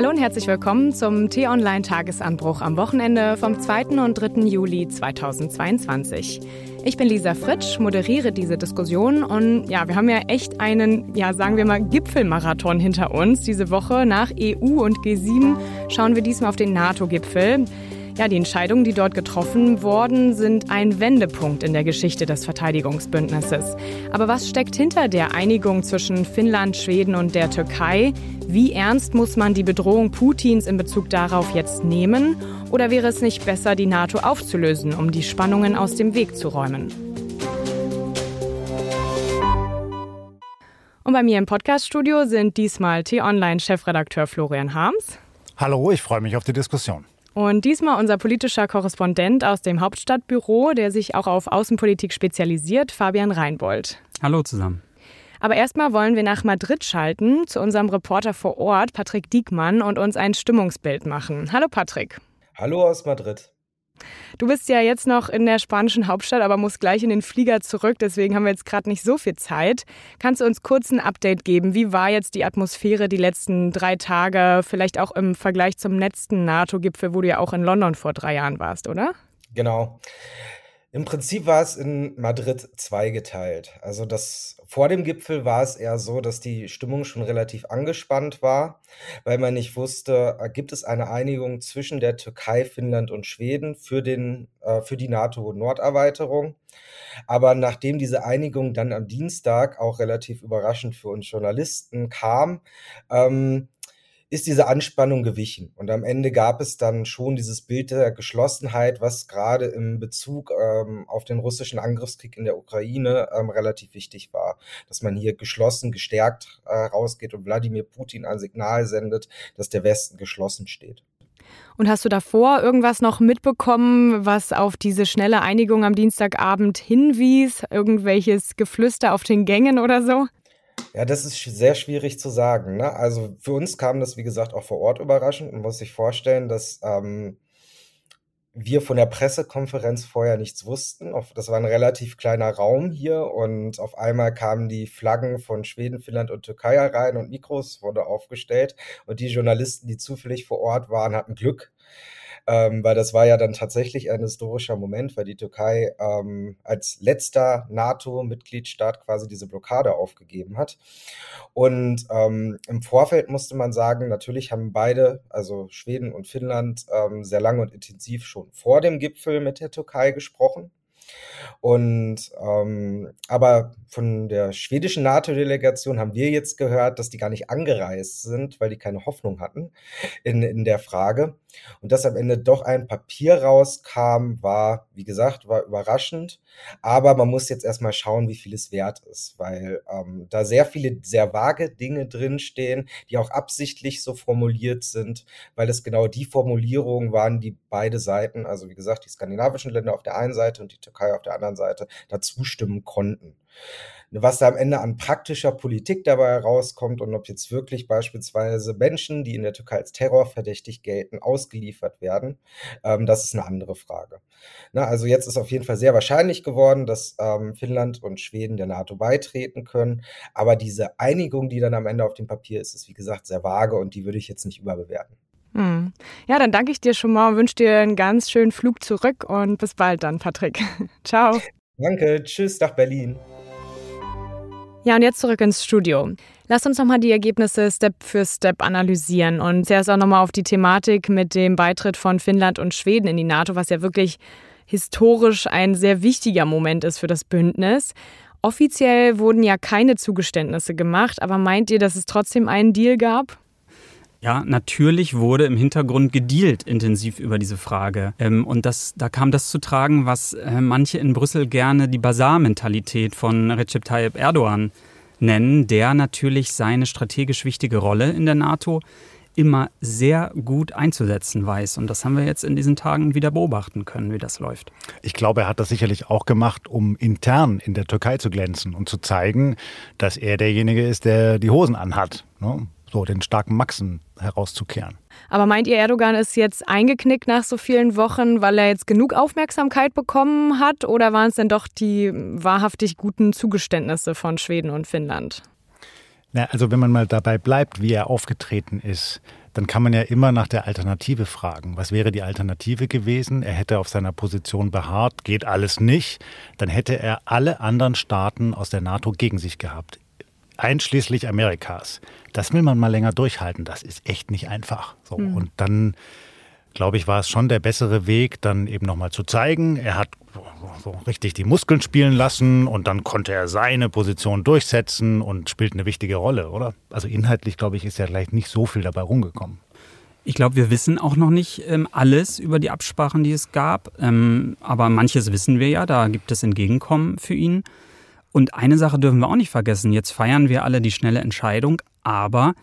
Hallo und herzlich willkommen zum T-Online-Tagesanbruch am Wochenende vom 2. und 3. Juli 2022. Ich bin Lisa Fritsch, moderiere diese Diskussion und ja, wir haben ja echt einen, ja, sagen wir mal, Gipfelmarathon hinter uns. Diese Woche nach EU und G7 schauen wir diesmal auf den NATO-Gipfel. Ja, die Entscheidungen, die dort getroffen wurden, sind ein Wendepunkt in der Geschichte des Verteidigungsbündnisses. Aber was steckt hinter der Einigung zwischen Finnland, Schweden und der Türkei? Wie ernst muss man die Bedrohung Putins in Bezug darauf jetzt nehmen? Oder wäre es nicht besser, die NATO aufzulösen, um die Spannungen aus dem Weg zu räumen? Und bei mir im Podcaststudio sind diesmal T-Online-Chefredakteur Florian Harms. Hallo, ich freue mich auf die Diskussion. Und diesmal unser politischer Korrespondent aus dem Hauptstadtbüro, der sich auch auf Außenpolitik spezialisiert, Fabian Reinbold. Hallo zusammen. Aber erstmal wollen wir nach Madrid schalten zu unserem Reporter vor Ort, Patrick Diekmann, und uns ein Stimmungsbild machen. Hallo Patrick. Hallo aus Madrid. Du bist ja jetzt noch in der spanischen Hauptstadt, aber musst gleich in den Flieger zurück. Deswegen haben wir jetzt gerade nicht so viel Zeit. Kannst du uns kurz ein Update geben? Wie war jetzt die Atmosphäre die letzten drei Tage? Vielleicht auch im Vergleich zum letzten NATO-Gipfel, wo du ja auch in London vor drei Jahren warst, oder? Genau. Im Prinzip war es in Madrid zweigeteilt. Also das vor dem Gipfel war es eher so, dass die Stimmung schon relativ angespannt war, weil man nicht wusste, äh, gibt es eine Einigung zwischen der Türkei, Finnland und Schweden für den äh, für die NATO-Norderweiterung. Aber nachdem diese Einigung dann am Dienstag auch relativ überraschend für uns Journalisten kam, ähm, ist diese Anspannung gewichen. Und am Ende gab es dann schon dieses Bild der Geschlossenheit, was gerade im Bezug ähm, auf den russischen Angriffskrieg in der Ukraine ähm, relativ wichtig war. Dass man hier geschlossen, gestärkt äh, rausgeht und Wladimir Putin ein Signal sendet, dass der Westen geschlossen steht. Und hast du davor irgendwas noch mitbekommen, was auf diese schnelle Einigung am Dienstagabend hinwies? Irgendwelches Geflüster auf den Gängen oder so? Ja, das ist sehr schwierig zu sagen. Ne? Also für uns kam das, wie gesagt, auch vor Ort überraschend. Man muss sich vorstellen, dass ähm, wir von der Pressekonferenz vorher nichts wussten. Das war ein relativ kleiner Raum hier und auf einmal kamen die Flaggen von Schweden, Finnland und Türkei herein und Mikros wurde aufgestellt und die Journalisten, die zufällig vor Ort waren, hatten Glück ähm, weil das war ja dann tatsächlich ein historischer Moment, weil die Türkei ähm, als letzter NATO-Mitgliedstaat quasi diese Blockade aufgegeben hat. Und ähm, im Vorfeld musste man sagen, natürlich haben beide, also Schweden und Finnland, ähm, sehr lange und intensiv schon vor dem Gipfel mit der Türkei gesprochen. Und ähm, aber von der schwedischen NATO-Delegation haben wir jetzt gehört, dass die gar nicht angereist sind, weil die keine Hoffnung hatten in, in der Frage. Und dass am Ende doch ein Papier rauskam, war, wie gesagt, war überraschend. Aber man muss jetzt erstmal schauen, wie viel es wert ist, weil ähm, da sehr viele sehr vage Dinge drinstehen, die auch absichtlich so formuliert sind, weil es genau die Formulierungen waren, die beide Seiten, also wie gesagt, die skandinavischen Länder auf der einen Seite und die Türkei auf der anderen Seite, da zustimmen konnten was da am Ende an praktischer Politik dabei herauskommt und ob jetzt wirklich beispielsweise Menschen, die in der Türkei als terrorverdächtig gelten, ausgeliefert werden, ähm, das ist eine andere Frage. Na, also jetzt ist auf jeden Fall sehr wahrscheinlich geworden, dass ähm, Finnland und Schweden der NATO beitreten können, aber diese Einigung, die dann am Ende auf dem Papier ist, ist wie gesagt sehr vage und die würde ich jetzt nicht überbewerten. Hm. Ja, dann danke ich dir schon mal und wünsche dir einen ganz schönen Flug zurück und bis bald dann, Patrick. Ciao. Danke, tschüss nach Berlin. Ja, und jetzt zurück ins Studio. Lass uns nochmal die Ergebnisse Step für Step analysieren und zuerst auch nochmal auf die Thematik mit dem Beitritt von Finnland und Schweden in die NATO, was ja wirklich historisch ein sehr wichtiger Moment ist für das Bündnis. Offiziell wurden ja keine Zugeständnisse gemacht, aber meint ihr, dass es trotzdem einen Deal gab? Ja, natürlich wurde im Hintergrund gedealt intensiv über diese Frage. Ähm, und das, da kam das zu tragen, was äh, manche in Brüssel gerne die Basar-Mentalität von Recep Tayyip Erdogan nennen, der natürlich seine strategisch wichtige Rolle in der NATO immer sehr gut einzusetzen weiß. Und das haben wir jetzt in diesen Tagen wieder beobachten können, wie das läuft. Ich glaube, er hat das sicherlich auch gemacht, um intern in der Türkei zu glänzen und zu zeigen, dass er derjenige ist, der die Hosen anhat. Ne? So den starken Maxen herauszukehren. Aber meint ihr, Erdogan ist jetzt eingeknickt nach so vielen Wochen, weil er jetzt genug Aufmerksamkeit bekommen hat? Oder waren es denn doch die wahrhaftig guten Zugeständnisse von Schweden und Finnland? Na, also wenn man mal dabei bleibt, wie er aufgetreten ist, dann kann man ja immer nach der Alternative fragen. Was wäre die Alternative gewesen? Er hätte auf seiner Position beharrt, geht alles nicht. Dann hätte er alle anderen Staaten aus der NATO gegen sich gehabt, einschließlich Amerikas. Das will man mal länger durchhalten. Das ist echt nicht einfach. So. Mhm. Und dann glaube ich, war es schon der bessere Weg, dann eben nochmal zu zeigen, er hat so richtig die Muskeln spielen lassen und dann konnte er seine Position durchsetzen und spielt eine wichtige Rolle, oder? Also inhaltlich, glaube ich, ist ja vielleicht nicht so viel dabei rumgekommen. Ich glaube, wir wissen auch noch nicht ähm, alles über die Absprachen, die es gab. Ähm, aber manches wissen wir ja, da gibt es Entgegenkommen für ihn. Und eine Sache dürfen wir auch nicht vergessen. Jetzt feiern wir alle die schnelle Entscheidung, aber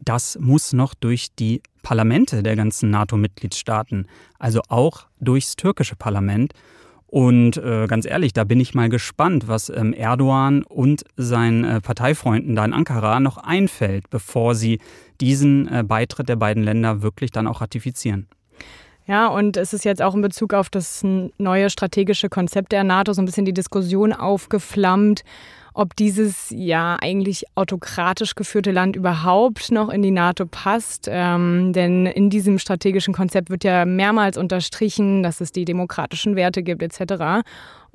das muss noch durch die Parlamente der ganzen NATO-Mitgliedstaaten, also auch durchs türkische Parlament. Und äh, ganz ehrlich, da bin ich mal gespannt, was ähm, Erdogan und seinen äh, Parteifreunden da in Ankara noch einfällt, bevor sie diesen äh, Beitritt der beiden Länder wirklich dann auch ratifizieren. Ja, und es ist jetzt auch in Bezug auf das neue strategische Konzept der NATO so ein bisschen die Diskussion aufgeflammt, ob dieses ja eigentlich autokratisch geführte Land überhaupt noch in die NATO passt. Ähm, denn in diesem strategischen Konzept wird ja mehrmals unterstrichen, dass es die demokratischen Werte gibt etc.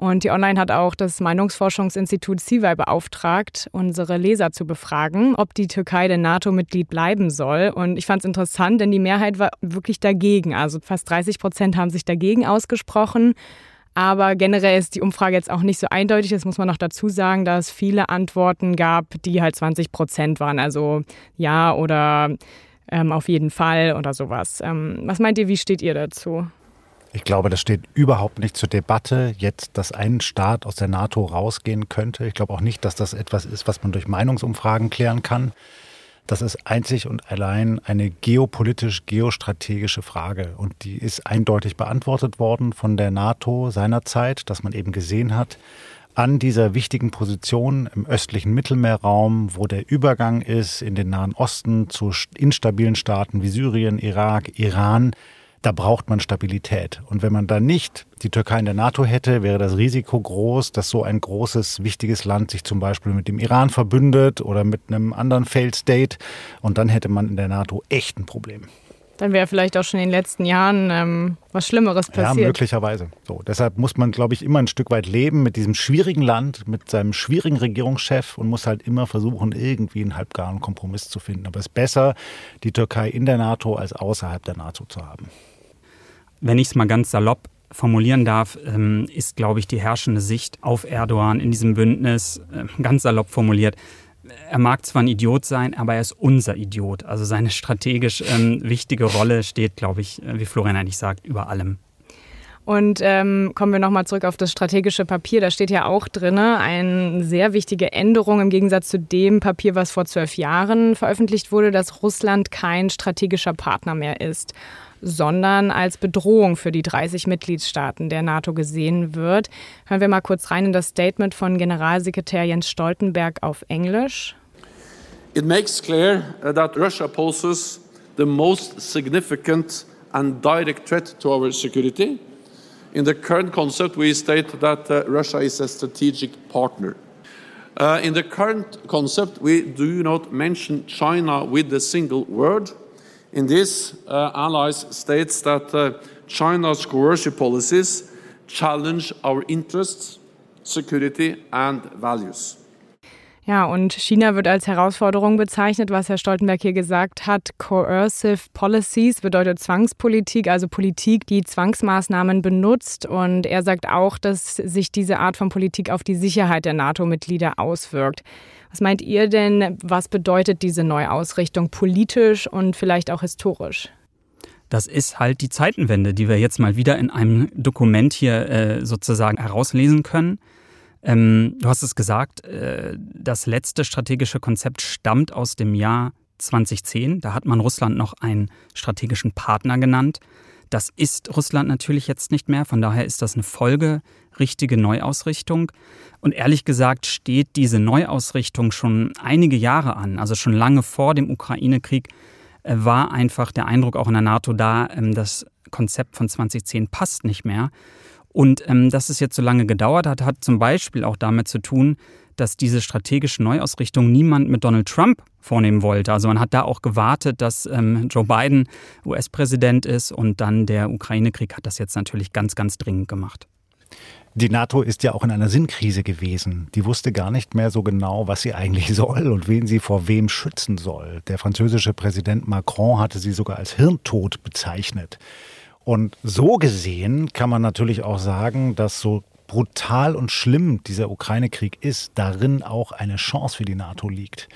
Und die Online hat auch das Meinungsforschungsinstitut CIVI beauftragt, unsere Leser zu befragen, ob die Türkei denn NATO-Mitglied bleiben soll. Und ich fand es interessant, denn die Mehrheit war wirklich dagegen. Also fast 30 Prozent haben sich dagegen ausgesprochen. Aber generell ist die Umfrage jetzt auch nicht so eindeutig. Das muss man noch dazu sagen, dass es viele Antworten gab, die halt 20 Prozent waren. Also ja oder ähm, auf jeden Fall oder sowas. Ähm, was meint ihr, wie steht ihr dazu? Ich glaube, das steht überhaupt nicht zur Debatte, jetzt, dass ein Staat aus der NATO rausgehen könnte. Ich glaube auch nicht, dass das etwas ist, was man durch Meinungsumfragen klären kann. Das ist einzig und allein eine geopolitisch-geostrategische Frage. Und die ist eindeutig beantwortet worden von der NATO seinerzeit, dass man eben gesehen hat, an dieser wichtigen Position im östlichen Mittelmeerraum, wo der Übergang ist in den Nahen Osten zu instabilen Staaten wie Syrien, Irak, Iran, da braucht man Stabilität. Und wenn man da nicht die Türkei in der NATO hätte, wäre das Risiko groß, dass so ein großes, wichtiges Land sich zum Beispiel mit dem Iran verbündet oder mit einem anderen Failed State. Und dann hätte man in der NATO echt ein Problem. Dann wäre vielleicht auch schon in den letzten Jahren ähm, was Schlimmeres passiert. Ja, möglicherweise. So, deshalb muss man, glaube ich, immer ein Stück weit leben mit diesem schwierigen Land, mit seinem schwierigen Regierungschef und muss halt immer versuchen, irgendwie einen halbgaren Kompromiss zu finden. Aber es ist besser, die Türkei in der NATO als außerhalb der NATO zu haben wenn ich es mal ganz salopp formulieren darf, ähm, ist, glaube ich, die herrschende Sicht auf Erdogan in diesem Bündnis, äh, ganz salopp formuliert, er mag zwar ein Idiot sein, aber er ist unser Idiot. Also seine strategisch ähm, wichtige Rolle steht, glaube ich, äh, wie Florian eigentlich sagt, über allem. Und ähm, kommen wir nochmal zurück auf das strategische Papier. Da steht ja auch drin, eine sehr wichtige Änderung im Gegensatz zu dem Papier, was vor zwölf Jahren veröffentlicht wurde, dass Russland kein strategischer Partner mehr ist sondern als Bedrohung für die 30 Mitgliedstaaten der NATO gesehen wird. Hören wir mal kurz rein in das Statement von Generalsekretär Jens Stoltenberg auf Englisch. It makes clear that Russia poses the most significant and direct threat to our security. In the current concept, we state that uh, Russia is a strategic partner. Uh, in the current concept, we do not mention China with a single word. In this, uh, allies states that uh, China's coercive policies challenge our interests, security and values. Ja, und China wird als Herausforderung bezeichnet, was Herr Stoltenberg hier gesagt hat. Coercive Policies bedeutet Zwangspolitik, also Politik, die Zwangsmaßnahmen benutzt. Und er sagt auch, dass sich diese Art von Politik auf die Sicherheit der NATO-Mitglieder auswirkt. Was meint ihr denn, was bedeutet diese Neuausrichtung politisch und vielleicht auch historisch? Das ist halt die Zeitenwende, die wir jetzt mal wieder in einem Dokument hier äh, sozusagen herauslesen können. Ähm, du hast es gesagt, äh, das letzte strategische Konzept stammt aus dem Jahr 2010. Da hat man Russland noch einen strategischen Partner genannt. Das ist Russland natürlich jetzt nicht mehr. Von daher ist das eine folgerichtige Neuausrichtung. Und ehrlich gesagt steht diese Neuausrichtung schon einige Jahre an. Also schon lange vor dem Ukraine-Krieg äh, war einfach der Eindruck auch in der NATO da, ähm, das Konzept von 2010 passt nicht mehr. Und ähm, dass es jetzt so lange gedauert hat, hat zum Beispiel auch damit zu tun, dass diese strategische Neuausrichtung niemand mit Donald Trump vornehmen wollte. Also man hat da auch gewartet, dass ähm, Joe Biden US-Präsident ist und dann der Ukraine-Krieg hat das jetzt natürlich ganz, ganz dringend gemacht. Die NATO ist ja auch in einer Sinnkrise gewesen. Die wusste gar nicht mehr so genau, was sie eigentlich soll und wen sie vor wem schützen soll. Der französische Präsident Macron hatte sie sogar als Hirntod bezeichnet. Und so gesehen kann man natürlich auch sagen, dass so brutal und schlimm dieser Ukraine-Krieg ist, darin auch eine Chance für die NATO liegt.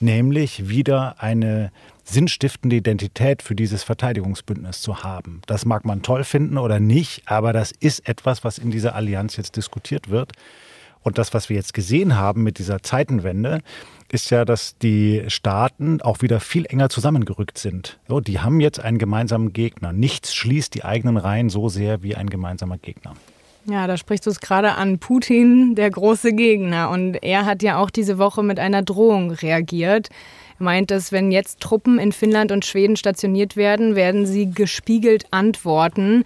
Nämlich wieder eine sinnstiftende Identität für dieses Verteidigungsbündnis zu haben. Das mag man toll finden oder nicht, aber das ist etwas, was in dieser Allianz jetzt diskutiert wird. Und das, was wir jetzt gesehen haben mit dieser Zeitenwende, ist ja, dass die Staaten auch wieder viel enger zusammengerückt sind. So, die haben jetzt einen gemeinsamen Gegner. Nichts schließt die eigenen Reihen so sehr wie ein gemeinsamer Gegner. Ja, da sprichst du es gerade an. Putin, der große Gegner. Und er hat ja auch diese Woche mit einer Drohung reagiert meint, dass wenn jetzt Truppen in Finnland und Schweden stationiert werden, werden sie gespiegelt antworten.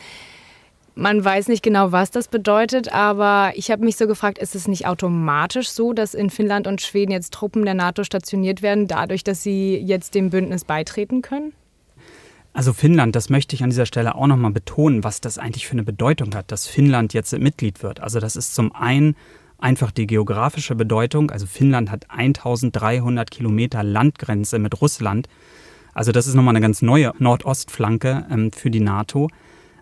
Man weiß nicht genau, was das bedeutet, aber ich habe mich so gefragt, ist es nicht automatisch so, dass in Finnland und Schweden jetzt Truppen der NATO stationiert werden, dadurch, dass sie jetzt dem Bündnis beitreten können? Also Finnland, das möchte ich an dieser Stelle auch nochmal betonen, was das eigentlich für eine Bedeutung hat, dass Finnland jetzt Mitglied wird. Also das ist zum einen einfach die geografische Bedeutung. Also Finnland hat 1300 Kilometer Landgrenze mit Russland. Also das ist nochmal eine ganz neue Nordostflanke ähm, für die NATO.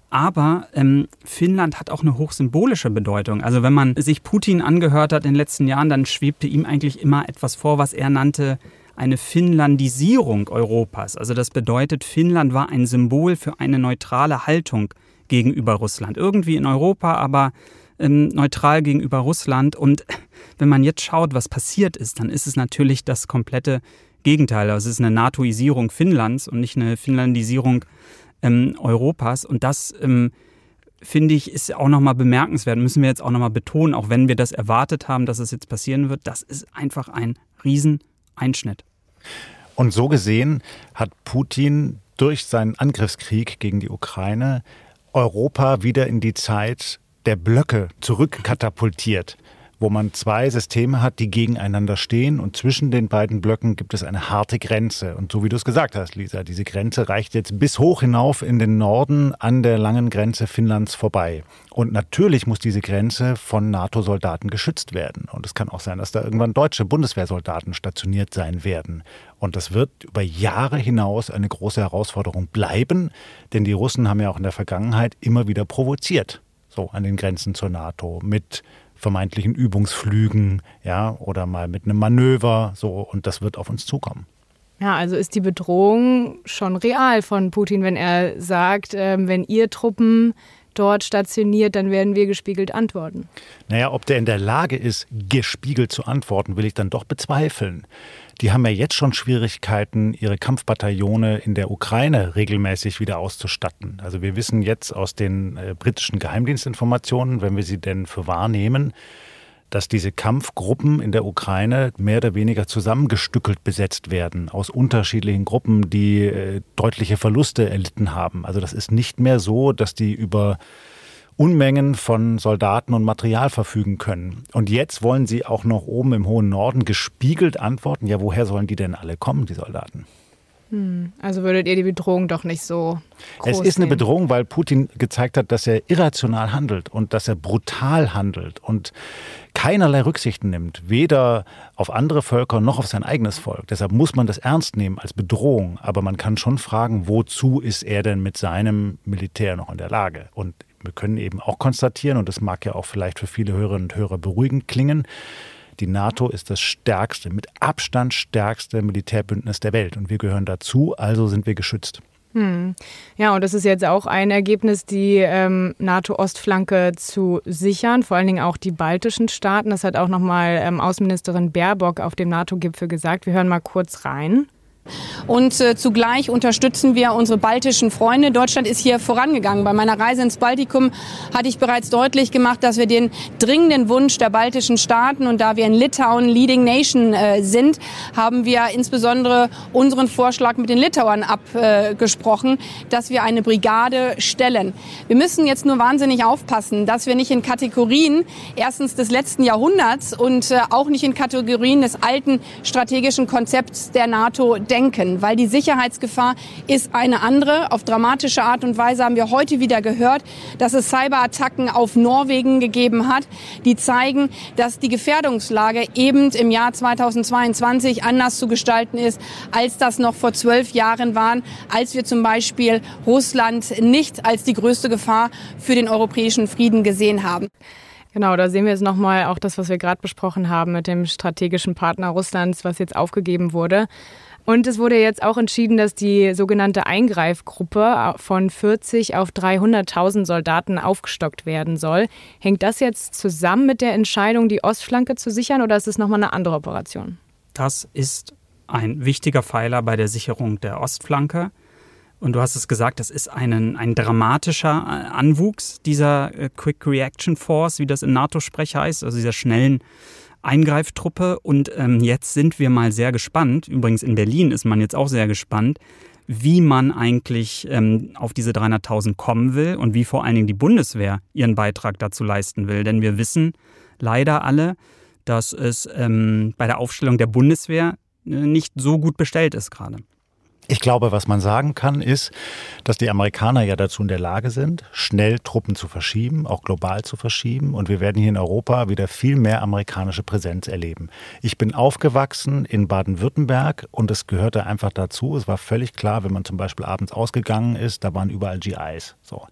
Aber ähm, Finnland hat auch eine hochsymbolische Bedeutung. Also wenn man sich Putin angehört hat in den letzten Jahren, dann schwebte ihm eigentlich immer etwas vor, was er nannte eine Finnlandisierung Europas. Also das bedeutet, Finnland war ein Symbol für eine neutrale Haltung gegenüber Russland. Irgendwie in Europa, aber ähm, neutral gegenüber Russland. Und wenn man jetzt schaut, was passiert ist, dann ist es natürlich das komplette Gegenteil. Also es ist eine NATOisierung Finnlands und nicht eine Finnlandisierung ähm, Europas. Und das ähm, finde ich, ist auch nochmal bemerkenswert, müssen wir jetzt auch nochmal betonen, auch wenn wir das erwartet haben, dass es jetzt passieren wird. Das ist einfach ein Rieseneinschnitt. Und so gesehen hat Putin durch seinen Angriffskrieg gegen die Ukraine Europa wieder in die Zeit der Blöcke zurückkatapultiert wo man zwei Systeme hat, die gegeneinander stehen und zwischen den beiden Blöcken gibt es eine harte Grenze. Und so wie du es gesagt hast, Lisa, diese Grenze reicht jetzt bis hoch hinauf in den Norden an der langen Grenze Finnlands vorbei. Und natürlich muss diese Grenze von NATO-Soldaten geschützt werden. Und es kann auch sein, dass da irgendwann deutsche Bundeswehrsoldaten stationiert sein werden. Und das wird über Jahre hinaus eine große Herausforderung bleiben, denn die Russen haben ja auch in der Vergangenheit immer wieder provoziert so an den Grenzen zur NATO mit vermeintlichen Übungsflügen, ja, oder mal mit einem Manöver, so und das wird auf uns zukommen. Ja, also ist die Bedrohung schon real von Putin, wenn er sagt, äh, wenn ihr Truppen dort stationiert, dann werden wir gespiegelt antworten. Naja, ob der in der Lage ist, gespiegelt zu antworten, will ich dann doch bezweifeln. Die haben ja jetzt schon Schwierigkeiten, ihre Kampfbataillone in der Ukraine regelmäßig wieder auszustatten. Also wir wissen jetzt aus den äh, britischen Geheimdienstinformationen, wenn wir sie denn für wahrnehmen, dass diese Kampfgruppen in der Ukraine mehr oder weniger zusammengestückelt besetzt werden aus unterschiedlichen Gruppen, die äh, deutliche Verluste erlitten haben. Also das ist nicht mehr so, dass die über Unmengen von Soldaten und Material verfügen können. Und jetzt wollen sie auch noch oben im hohen Norden gespiegelt antworten. Ja, woher sollen die denn alle kommen, die Soldaten? Hm, also würdet ihr die Bedrohung doch nicht so groß Es ist eine. Bedrohung, weil Putin gezeigt hat, dass er irrational handelt und dass er brutal handelt und keinerlei Rücksichten nimmt, weder auf andere Völker noch auf sein eigenes Volk. Deshalb muss man das ernst nehmen als Bedrohung. Aber man kann schon fragen, wozu ist er denn mit seinem Militär noch in der Lage? Und wir können eben auch konstatieren, und das mag ja auch vielleicht für viele Hörerinnen und Hörer beruhigend klingen, die NATO ist das stärkste, mit Abstand stärkste Militärbündnis der Welt. Und wir gehören dazu, also sind wir geschützt. Hm. Ja, und das ist jetzt auch ein Ergebnis, die ähm, NATO-Ostflanke zu sichern, vor allen Dingen auch die baltischen Staaten. Das hat auch nochmal ähm, Außenministerin Baerbock auf dem NATO-Gipfel gesagt. Wir hören mal kurz rein. Und äh, zugleich unterstützen wir unsere baltischen Freunde. Deutschland ist hier vorangegangen. Bei meiner Reise ins Baltikum hatte ich bereits deutlich gemacht, dass wir den dringenden Wunsch der baltischen Staaten und da wir in Litauen Leading Nation äh, sind, haben wir insbesondere unseren Vorschlag mit den Litauern abgesprochen, dass wir eine Brigade stellen. Wir müssen jetzt nur wahnsinnig aufpassen, dass wir nicht in Kategorien erstens des letzten Jahrhunderts und äh, auch nicht in Kategorien des alten strategischen Konzepts der NATO denken, weil die Sicherheitsgefahr ist eine andere. Auf dramatische Art und Weise haben wir heute wieder gehört, dass es Cyberattacken auf Norwegen gegeben hat, die zeigen, dass die Gefährdungslage eben im Jahr 2022 anders zu gestalten ist, als das noch vor zwölf Jahren waren, als wir zum Beispiel Russland nicht als die größte Gefahr für den europäischen Frieden gesehen haben. Genau, da sehen wir jetzt nochmal auch das, was wir gerade besprochen haben mit dem strategischen Partner Russlands, was jetzt aufgegeben wurde. Und es wurde jetzt auch entschieden, dass die sogenannte Eingreifgruppe von 40 auf 300.000 Soldaten aufgestockt werden soll. Hängt das jetzt zusammen mit der Entscheidung, die Ostflanke zu sichern oder ist es nochmal eine andere Operation? Das ist ein wichtiger Pfeiler bei der Sicherung der Ostflanke. Und du hast es gesagt, das ist einen, ein dramatischer äh, Anwuchs dieser äh, Quick Reaction Force, wie das in NATO-Sprech heißt, also dieser schnellen Eingreiftruppe. Und ähm, jetzt sind wir mal sehr gespannt. Übrigens in Berlin ist man jetzt auch sehr gespannt, wie man eigentlich ähm, auf diese 300.000 kommen will und wie vor allen Dingen die Bundeswehr ihren Beitrag dazu leisten will. Denn wir wissen leider alle, dass es ähm, bei der Aufstellung der Bundeswehr äh, nicht so gut bestellt ist gerade. Ich glaube, was man sagen kann, ist, dass die Amerikaner ja dazu in der Lage sind, schnell Truppen zu verschieben, auch global zu verschieben. Und wir werden hier in Europa wieder viel mehr amerikanische Präsenz erleben. Ich bin aufgewachsen in Baden-Württemberg und es gehörte einfach dazu. Es war völlig klar, wenn man zum Beispiel abends ausgegangen ist, da waren überall GIs. So.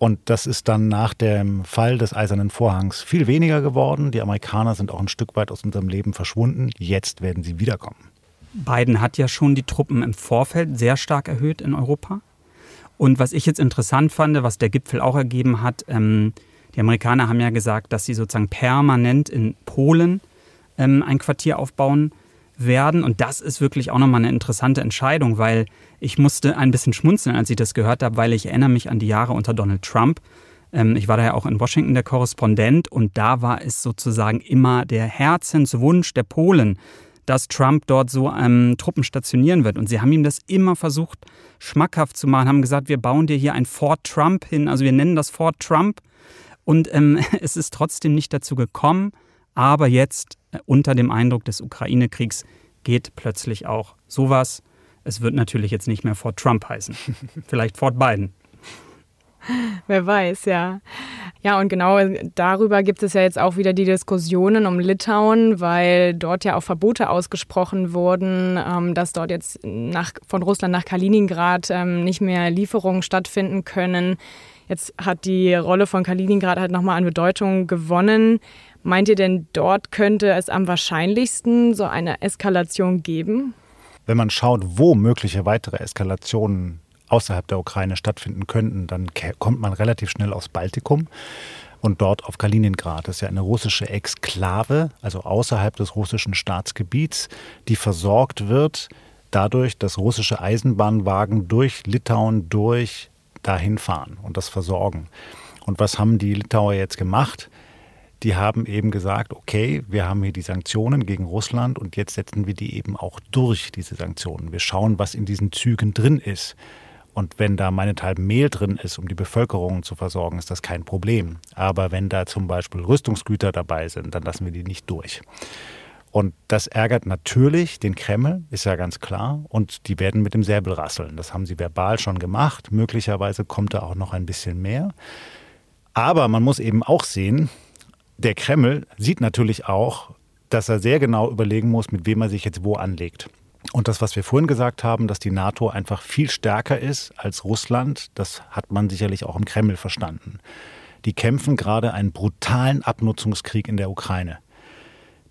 Und das ist dann nach dem Fall des Eisernen Vorhangs viel weniger geworden. Die Amerikaner sind auch ein Stück weit aus unserem Leben verschwunden. Jetzt werden sie wiederkommen. Biden hat ja schon die Truppen im Vorfeld sehr stark erhöht in Europa. Und was ich jetzt interessant fand, was der Gipfel auch ergeben hat, ähm, die Amerikaner haben ja gesagt, dass sie sozusagen permanent in Polen ähm, ein Quartier aufbauen werden. Und das ist wirklich auch nochmal eine interessante Entscheidung, weil ich musste ein bisschen schmunzeln, als ich das gehört habe, weil ich erinnere mich an die Jahre unter Donald Trump. Ähm, ich war da ja auch in Washington der Korrespondent und da war es sozusagen immer der Herzenswunsch der Polen, dass Trump dort so ähm, Truppen stationieren wird. Und sie haben ihm das immer versucht, schmackhaft zu machen, haben gesagt, wir bauen dir hier ein Fort Trump hin, also wir nennen das Fort Trump. Und ähm, es ist trotzdem nicht dazu gekommen. Aber jetzt, äh, unter dem Eindruck des Ukraine-Kriegs, geht plötzlich auch sowas. Es wird natürlich jetzt nicht mehr Fort Trump heißen. Vielleicht Fort Biden. Wer weiß, ja. Ja, und genau darüber gibt es ja jetzt auch wieder die Diskussionen um Litauen, weil dort ja auch Verbote ausgesprochen wurden, ähm, dass dort jetzt nach, von Russland nach Kaliningrad ähm, nicht mehr Lieferungen stattfinden können. Jetzt hat die Rolle von Kaliningrad halt nochmal an Bedeutung gewonnen. Meint ihr denn, dort könnte es am wahrscheinlichsten so eine Eskalation geben? Wenn man schaut, wo mögliche weitere Eskalationen außerhalb der Ukraine stattfinden könnten, dann kommt man relativ schnell aufs Baltikum und dort auf Kaliningrad. Das ist ja eine russische Exklave, also außerhalb des russischen Staatsgebiets, die versorgt wird dadurch, dass russische Eisenbahnwagen durch Litauen durch dahin fahren und das versorgen. Und was haben die Litauer jetzt gemacht? Die haben eben gesagt, okay, wir haben hier die Sanktionen gegen Russland und jetzt setzen wir die eben auch durch, diese Sanktionen. Wir schauen, was in diesen Zügen drin ist. Und wenn da meinethalben Mehl drin ist, um die Bevölkerung zu versorgen, ist das kein Problem. Aber wenn da zum Beispiel Rüstungsgüter dabei sind, dann lassen wir die nicht durch. Und das ärgert natürlich den Kreml, ist ja ganz klar. Und die werden mit dem Säbel rasseln. Das haben sie verbal schon gemacht. Möglicherweise kommt da auch noch ein bisschen mehr. Aber man muss eben auch sehen, der Kreml sieht natürlich auch, dass er sehr genau überlegen muss, mit wem er sich jetzt wo anlegt. Und das, was wir vorhin gesagt haben, dass die NATO einfach viel stärker ist als Russland, das hat man sicherlich auch im Kreml verstanden. Die kämpfen gerade einen brutalen Abnutzungskrieg in der Ukraine.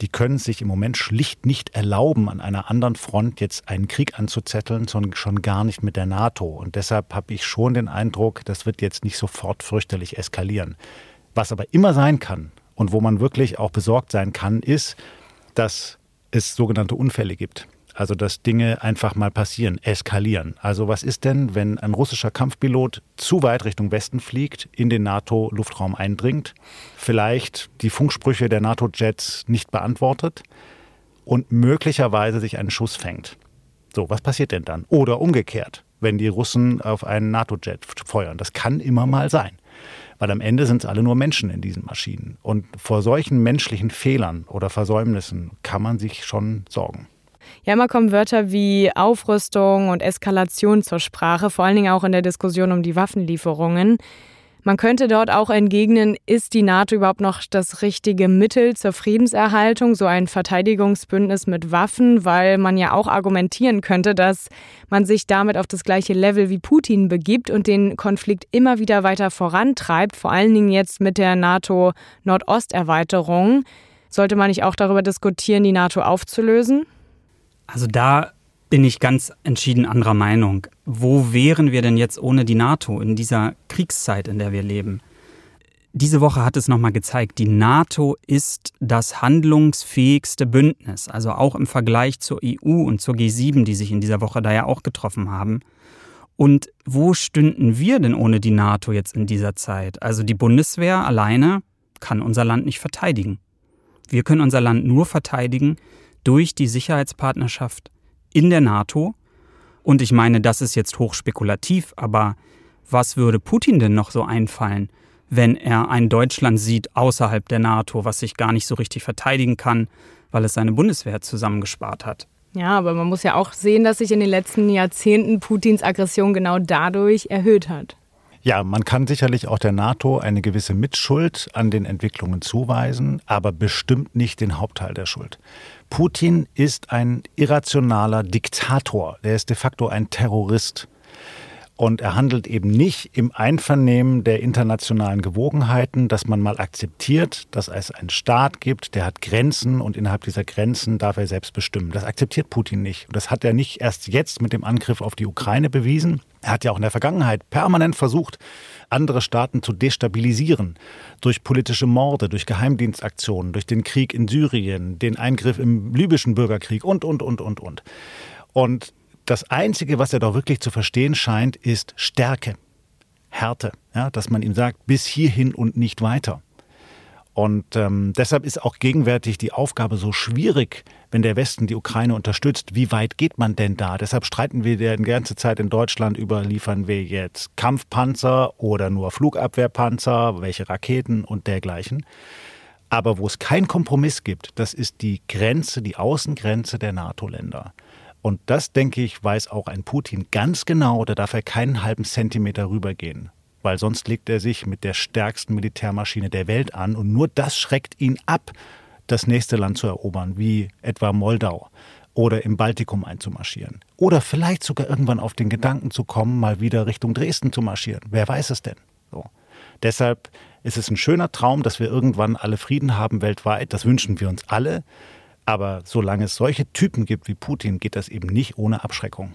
Die können sich im Moment schlicht nicht erlauben, an einer anderen Front jetzt einen Krieg anzuzetteln, sondern schon gar nicht mit der NATO. Und deshalb habe ich schon den Eindruck, das wird jetzt nicht sofort fürchterlich eskalieren. Was aber immer sein kann und wo man wirklich auch besorgt sein kann, ist, dass es sogenannte Unfälle gibt. Also dass Dinge einfach mal passieren, eskalieren. Also was ist denn, wenn ein russischer Kampfpilot zu weit Richtung Westen fliegt, in den NATO-Luftraum eindringt, vielleicht die Funksprüche der NATO-Jets nicht beantwortet und möglicherweise sich einen Schuss fängt? So, was passiert denn dann? Oder umgekehrt, wenn die Russen auf einen NATO-Jet feuern. Das kann immer mal sein. Weil am Ende sind es alle nur Menschen in diesen Maschinen. Und vor solchen menschlichen Fehlern oder Versäumnissen kann man sich schon sorgen. Ja, immer kommen Wörter wie Aufrüstung und Eskalation zur Sprache, vor allen Dingen auch in der Diskussion um die Waffenlieferungen. Man könnte dort auch entgegnen, ist die NATO überhaupt noch das richtige Mittel zur Friedenserhaltung, so ein Verteidigungsbündnis mit Waffen, weil man ja auch argumentieren könnte, dass man sich damit auf das gleiche Level wie Putin begibt und den Konflikt immer wieder weiter vorantreibt, vor allen Dingen jetzt mit der NATO-Nordosterweiterung. Sollte man nicht auch darüber diskutieren, die NATO aufzulösen? Also da bin ich ganz entschieden anderer Meinung. Wo wären wir denn jetzt ohne die NATO in dieser Kriegszeit, in der wir leben? Diese Woche hat es nochmal gezeigt, die NATO ist das handlungsfähigste Bündnis, also auch im Vergleich zur EU und zur G7, die sich in dieser Woche da ja auch getroffen haben. Und wo stünden wir denn ohne die NATO jetzt in dieser Zeit? Also die Bundeswehr alleine kann unser Land nicht verteidigen. Wir können unser Land nur verteidigen durch die Sicherheitspartnerschaft in der NATO. Und ich meine, das ist jetzt hochspekulativ, aber was würde Putin denn noch so einfallen, wenn er ein Deutschland sieht außerhalb der NATO, was sich gar nicht so richtig verteidigen kann, weil es seine Bundeswehr zusammengespart hat? Ja, aber man muss ja auch sehen, dass sich in den letzten Jahrzehnten Putins Aggression genau dadurch erhöht hat. Ja, man kann sicherlich auch der NATO eine gewisse Mitschuld an den Entwicklungen zuweisen, aber bestimmt nicht den Hauptteil der Schuld. Putin ist ein irrationaler Diktator. Der ist de facto ein Terrorist. Und er handelt eben nicht im Einvernehmen der internationalen Gewogenheiten, dass man mal akzeptiert, dass es einen Staat gibt, der hat Grenzen und innerhalb dieser Grenzen darf er selbst bestimmen. Das akzeptiert Putin nicht. Und das hat er nicht erst jetzt mit dem Angriff auf die Ukraine bewiesen. Er hat ja auch in der Vergangenheit permanent versucht, andere Staaten zu destabilisieren. Durch politische Morde, durch Geheimdienstaktionen, durch den Krieg in Syrien, den Eingriff im libyschen Bürgerkrieg und, und, und, und, und. Und das Einzige, was er doch wirklich zu verstehen scheint, ist Stärke, Härte. Ja, dass man ihm sagt, bis hierhin und nicht weiter. Und ähm, deshalb ist auch gegenwärtig die Aufgabe so schwierig, wenn der Westen die Ukraine unterstützt. Wie weit geht man denn da? Deshalb streiten wir die ganze Zeit in Deutschland über, liefern wir jetzt Kampfpanzer oder nur Flugabwehrpanzer, welche Raketen und dergleichen. Aber wo es keinen Kompromiss gibt, das ist die Grenze, die Außengrenze der NATO-Länder. Und das, denke ich, weiß auch ein Putin ganz genau, da darf er keinen halben Zentimeter rübergehen. Weil sonst legt er sich mit der stärksten Militärmaschine der Welt an und nur das schreckt ihn ab, das nächste Land zu erobern, wie etwa Moldau oder im Baltikum einzumarschieren. Oder vielleicht sogar irgendwann auf den Gedanken zu kommen, mal wieder Richtung Dresden zu marschieren. Wer weiß es denn? So. Deshalb ist es ein schöner Traum, dass wir irgendwann alle Frieden haben weltweit. Das wünschen wir uns alle. Aber solange es solche Typen gibt wie Putin, geht das eben nicht ohne Abschreckung.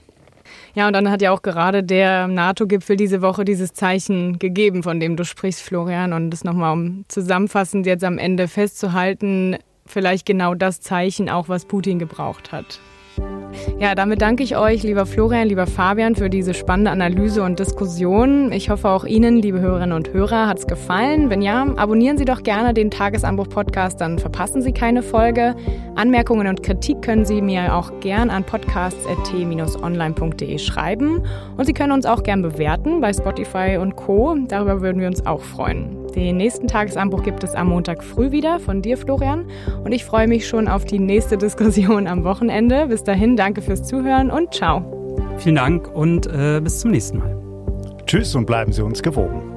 Ja, und dann hat ja auch gerade der NATO-Gipfel diese Woche dieses Zeichen gegeben, von dem du sprichst, Florian. Und das nochmal, um zusammenfassend jetzt am Ende festzuhalten, vielleicht genau das Zeichen auch, was Putin gebraucht hat. Ja, damit danke ich euch, lieber Florian, lieber Fabian, für diese spannende Analyse und Diskussion. Ich hoffe auch Ihnen, liebe Hörerinnen und Hörer, hat es gefallen. Wenn ja, abonnieren Sie doch gerne den Tagesanbruch-Podcast, dann verpassen Sie keine Folge. Anmerkungen und Kritik können Sie mir auch gern an podcasts.t-online.de schreiben. Und Sie können uns auch gern bewerten bei Spotify und Co. Darüber würden wir uns auch freuen. Den nächsten Tagesanbruch gibt es am Montag früh wieder von dir, Florian. Und ich freue mich schon auf die nächste Diskussion am Wochenende. Bis dahin, danke fürs Zuhören und ciao. Vielen Dank und äh, bis zum nächsten Mal. Tschüss und bleiben Sie uns gewogen.